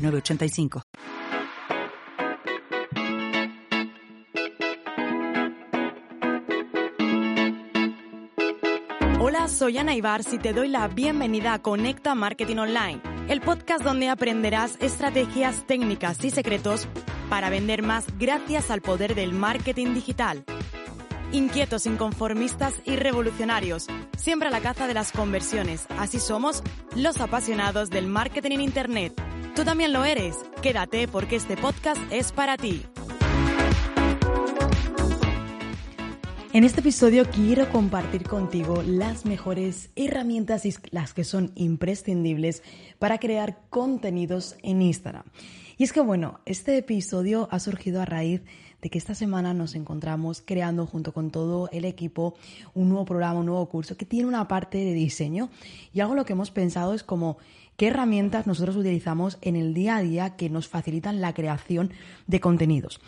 985. Hola, soy Ana Ibar y te doy la bienvenida a Conecta Marketing Online, el podcast donde aprenderás estrategias, técnicas y secretos para vender más gracias al poder del marketing digital. Inquietos, inconformistas y revolucionarios, siempre a la caza de las conversiones. Así somos los apasionados del marketing en Internet. Tú también lo eres. Quédate porque este podcast es para ti. En este episodio quiero compartir contigo las mejores herramientas y las que son imprescindibles para crear contenidos en Instagram. Y es que bueno, este episodio ha surgido a raíz de que esta semana nos encontramos creando junto con todo el equipo un nuevo programa, un nuevo curso que tiene una parte de diseño y algo lo que hemos pensado es como qué herramientas nosotros utilizamos en el día a día que nos facilitan la creación de contenidos.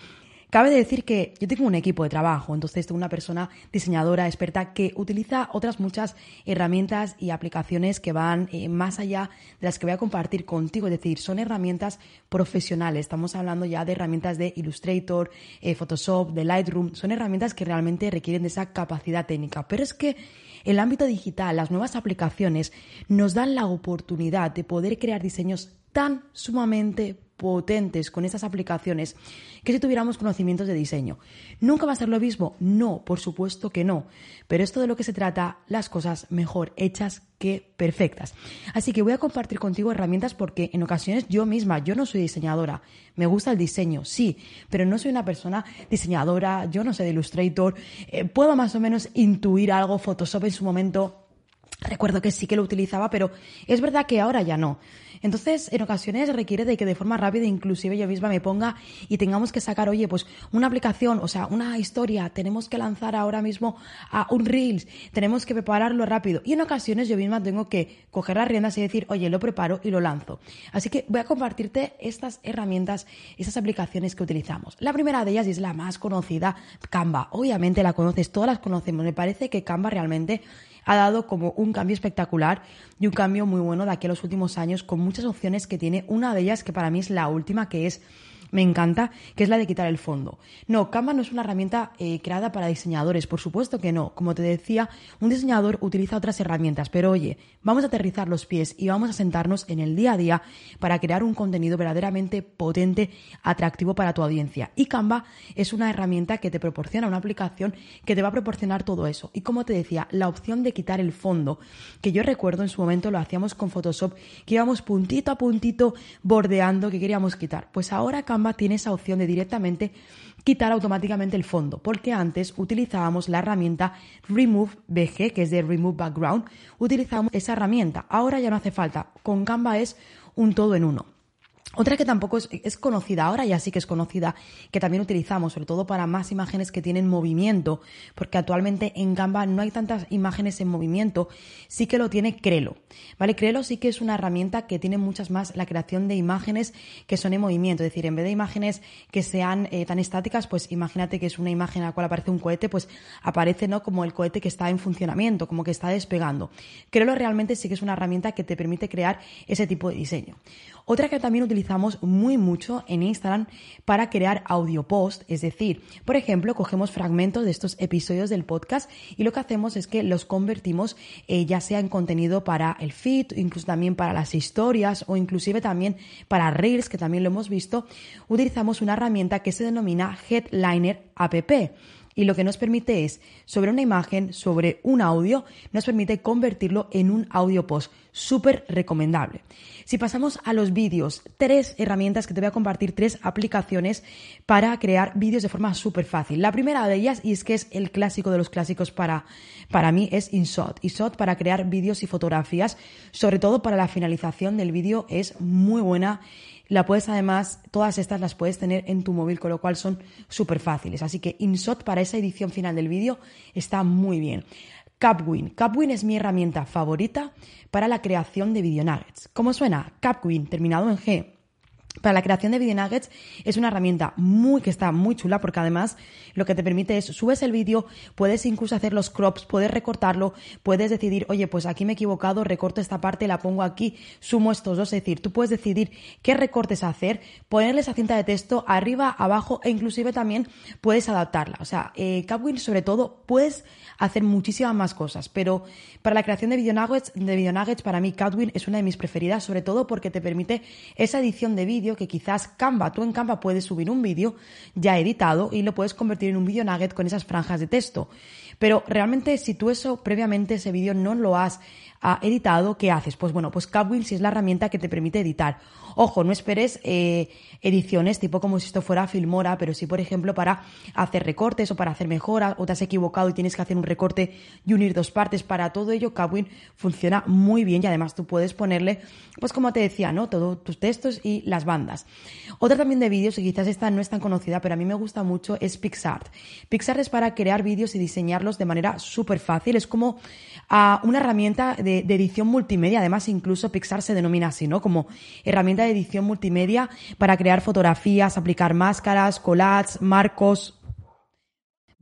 Cabe decir que yo tengo un equipo de trabajo, entonces tengo una persona diseñadora experta que utiliza otras muchas herramientas y aplicaciones que van eh, más allá de las que voy a compartir contigo, es decir, son herramientas profesionales. Estamos hablando ya de herramientas de Illustrator, eh, Photoshop, de Lightroom, son herramientas que realmente requieren de esa capacidad técnica. Pero es que el ámbito digital, las nuevas aplicaciones, nos dan la oportunidad de poder crear diseños tan sumamente potentes con estas aplicaciones que si tuviéramos conocimientos de diseño. ¿Nunca va a ser lo mismo? No, por supuesto que no. Pero esto de lo que se trata, las cosas mejor hechas que perfectas. Así que voy a compartir contigo herramientas porque en ocasiones yo misma, yo no soy diseñadora, me gusta el diseño, sí, pero no soy una persona diseñadora, yo no sé de Illustrator, eh, puedo más o menos intuir algo, Photoshop en su momento Recuerdo que sí que lo utilizaba, pero es verdad que ahora ya no. Entonces, en ocasiones requiere de que de forma rápida, inclusive yo misma me ponga y tengamos que sacar, oye, pues una aplicación, o sea, una historia, tenemos que lanzar ahora mismo a un Reels, tenemos que prepararlo rápido. Y en ocasiones yo misma tengo que coger las riendas y decir, oye, lo preparo y lo lanzo. Así que voy a compartirte estas herramientas, estas aplicaciones que utilizamos. La primera de ellas es la más conocida, Canva. Obviamente la conoces, todas las conocemos. Me parece que Canva realmente ha dado como un cambio espectacular y un cambio muy bueno de aquí a los últimos años con muchas opciones que tiene. Una de ellas que para mí es la última, que es me encanta, que es la de quitar el fondo. No, Canva no es una herramienta eh, creada para diseñadores, por supuesto que no. Como te decía, un diseñador utiliza otras herramientas, pero oye, vamos a aterrizar los pies y vamos a sentarnos en el día a día para crear un contenido verdaderamente potente, atractivo para tu audiencia. Y Canva es una herramienta que te proporciona una aplicación que te va a proporcionar todo eso. Y como te decía, la opción de quitar el fondo, que yo recuerdo en su momento lo hacíamos con Photoshop, que íbamos puntito a puntito bordeando que queríamos quitar. Pues ahora Canva tiene esa opción de directamente quitar automáticamente el fondo, porque antes utilizábamos la herramienta Remove BG, que es de Remove Background, utilizábamos esa herramienta. Ahora ya no hace falta. Con Canva es un todo en uno. Otra que tampoco es, conocida ahora, ya sí que es conocida, que también utilizamos, sobre todo para más imágenes que tienen movimiento, porque actualmente en Canva no hay tantas imágenes en movimiento, sí que lo tiene Crelo. ¿Vale? Crelo sí que es una herramienta que tiene muchas más la creación de imágenes que son en movimiento, es decir, en vez de imágenes que sean eh, tan estáticas, pues imagínate que es una imagen a la cual aparece un cohete, pues aparece ¿no? como el cohete que está en funcionamiento, como que está despegando. Crelo realmente sí que es una herramienta que te permite crear ese tipo de diseño. Otra que también utilizamos muy mucho en Instagram para crear audio post, es decir, por ejemplo, cogemos fragmentos de estos episodios del podcast y lo que hacemos es que los convertimos eh, ya sea en contenido para el feed, incluso también para las historias o inclusive también para Reels, que también lo hemos visto, utilizamos una herramienta que se denomina Headliner App y lo que nos permite es, sobre una imagen, sobre un audio, nos permite convertirlo en un audio post. Súper recomendable. Si pasamos a los vídeos, tres herramientas que te voy a compartir, tres aplicaciones para crear vídeos de forma súper fácil. La primera de ellas, y es que es el clásico de los clásicos para, para mí, es InShot. InShot para crear vídeos y fotografías, sobre todo para la finalización del vídeo, es muy buena La puedes además, todas estas las puedes tener en tu móvil, con lo cual son súper fáciles. Así que InShot para esa edición final del vídeo está muy bien. Capwin. Capwin es mi herramienta favorita para la creación de video nuggets. ¿Cómo suena? Capwin, terminado en G para la creación de video nuggets es una herramienta muy que está muy chula porque además lo que te permite es subes el vídeo, puedes incluso hacer los crops, puedes recortarlo, puedes decidir, oye, pues aquí me he equivocado, recorto esta parte, la pongo aquí, sumo estos dos, es decir, tú puedes decidir qué recortes hacer, ponerle esa cinta de texto arriba, abajo e inclusive también puedes adaptarla. O sea, eh, sobre todo puedes hacer muchísimas más cosas, pero para la creación de video nuggets, de video nuggets para mí Capwin es una de mis preferidas, sobre todo porque te permite esa edición de vídeo que quizás Canva, tú en Canva puedes subir un vídeo ya editado y lo puedes convertir en un vídeo nugget con esas franjas de texto. Pero realmente si tú eso previamente ese vídeo no lo has ah, editado, ¿qué haces? Pues bueno, pues Capwheel sí es la herramienta que te permite editar. Ojo, no esperes eh, ediciones tipo como si esto fuera Filmora, pero sí, por ejemplo, para hacer recortes o para hacer mejoras o te has equivocado y tienes que hacer un recorte y unir dos partes. Para todo ello, Capwheel funciona muy bien y además tú puedes ponerle, pues como te decía, ¿no? Todos tus textos y las bandas. Otra también de vídeos, y quizás esta no es tan conocida, pero a mí me gusta mucho, es PixArt. PixArt es para crear vídeos y diseñarlos de manera súper fácil. Es como ah, una herramienta de, edición multimedia. Además, incluso Pixar se denomina así, ¿no? Como herramienta de edición multimedia para crear fotografías, aplicar máscaras, collages, marcos,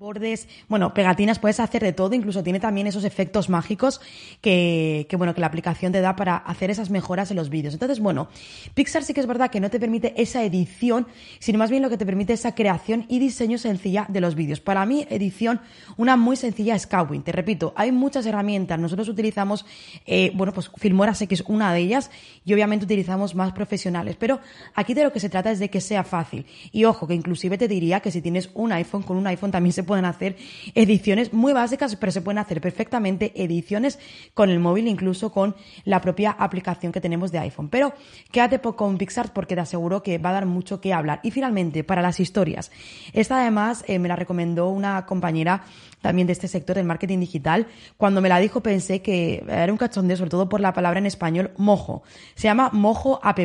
bordes, bueno, pegatinas, puedes hacer de todo, incluso tiene también esos efectos mágicos que, bueno, que la aplicación te da para hacer esas mejoras en los vídeos. Entonces, bueno, Pixar sí que es verdad que no te permite esa edición, sino más bien lo que te permite esa creación y diseño sencilla de los vídeos. Para mí, edición, una muy sencilla es. Te repito, hay muchas herramientas. Nosotros utilizamos, eh, bueno, pues Filmora sé que es una de ellas y obviamente utilizamos más profesionales, pero aquí de lo que se trata es de que sea fácil. Y ojo, que inclusive te diría que si tienes un iPhone, con un iPhone también se pueden hacer ediciones muy básicas, pero se pueden hacer perfectamente ediciones con el móvil, incluso con la propia aplicación que tenemos de iPhone. Pero quédate con Pixar porque te aseguro que va a dar mucho que hablar. Y finalmente, para las historias. Esta además eh, me la recomendó una compañera también de este sector del marketing digital. Cuando me la dijo pensé que era un cachondeo, sobre todo por la palabra en español, mojo. Se llama mojo app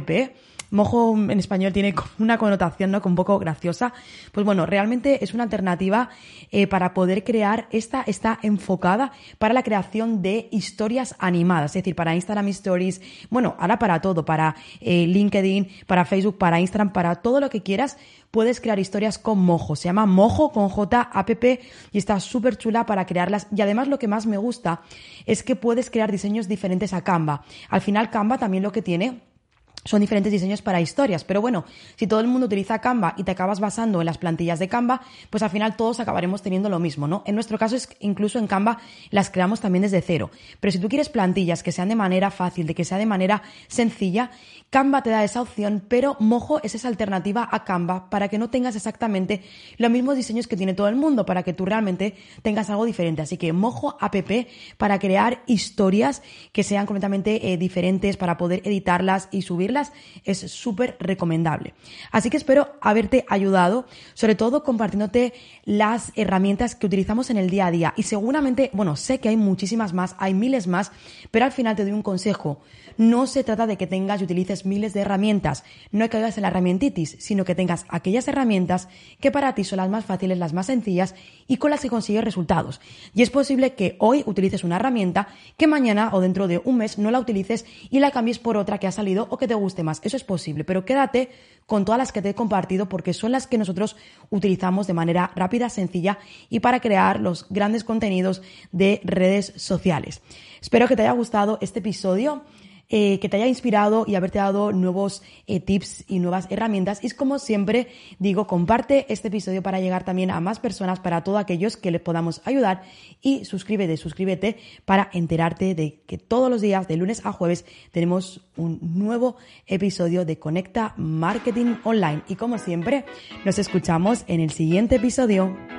mojo en español tiene una connotación ¿no? un poco graciosa. Pues bueno, realmente es una alternativa eh, para poder crear, esta está enfocada para la creación de historias animadas, es decir, para Instagram Stories, bueno, ahora para todo, para eh, LinkedIn, para Facebook, para Instagram, para todo lo que quieras, puedes crear historias con Mojo. Se llama Mojo con J app y está súper chula para crearlas. Y además lo que más me gusta es que puedes crear diseños diferentes a Canva. Al final Canva también lo que tiene son diferentes diseños para historias. Pero bueno, si todo el mundo utiliza Canva y te acabas basando en las plantillas de Canva, pues al final todos acabaremos teniendo lo mismo, ¿no? En nuestro caso es incluso en Canva las creamos también desde cero. Pero si tú quieres plantillas que sean de manera fácil, de que sea de manera sencilla, Canva te da esa opción, pero Mojo es esa alternativa a Canva para que no tengas exactamente los mismos diseños que tiene todo el mundo, para que tú realmente tengas algo diferente. Así que Mojo app para crear historias que sean completamente eh, diferentes, para poder editarlas y subirlas es súper recomendable. Así que espero haberte ayudado, sobre todo compartiéndote las herramientas que utilizamos en el día a día. Y seguramente, bueno, sé que hay muchísimas más, hay miles más, pero al final te doy un consejo. No se trata de que tengas y utilices miles de herramientas, no caigas en la herramientitis, sino que tengas aquellas herramientas que para ti son las más fáciles, las más sencillas y con las que consigues resultados. Y es posible que hoy utilices una herramienta que mañana o dentro de un mes no la utilices y la cambies por otra que ha salido o que te guste más. Eso es posible, pero quédate con todas las que te he compartido porque son las que nosotros utilizamos de manera rápida, sencilla y para crear los grandes contenidos de redes sociales. Espero que te haya gustado este episodio. Eh, que te haya inspirado y haberte dado nuevos eh, tips y nuevas herramientas. Y como siempre digo, comparte este episodio para llegar también a más personas, para todos aquellos que les podamos ayudar. Y suscríbete, suscríbete para enterarte de que todos los días, de lunes a jueves, tenemos un nuevo episodio de Conecta Marketing Online. Y como siempre, nos escuchamos en el siguiente episodio.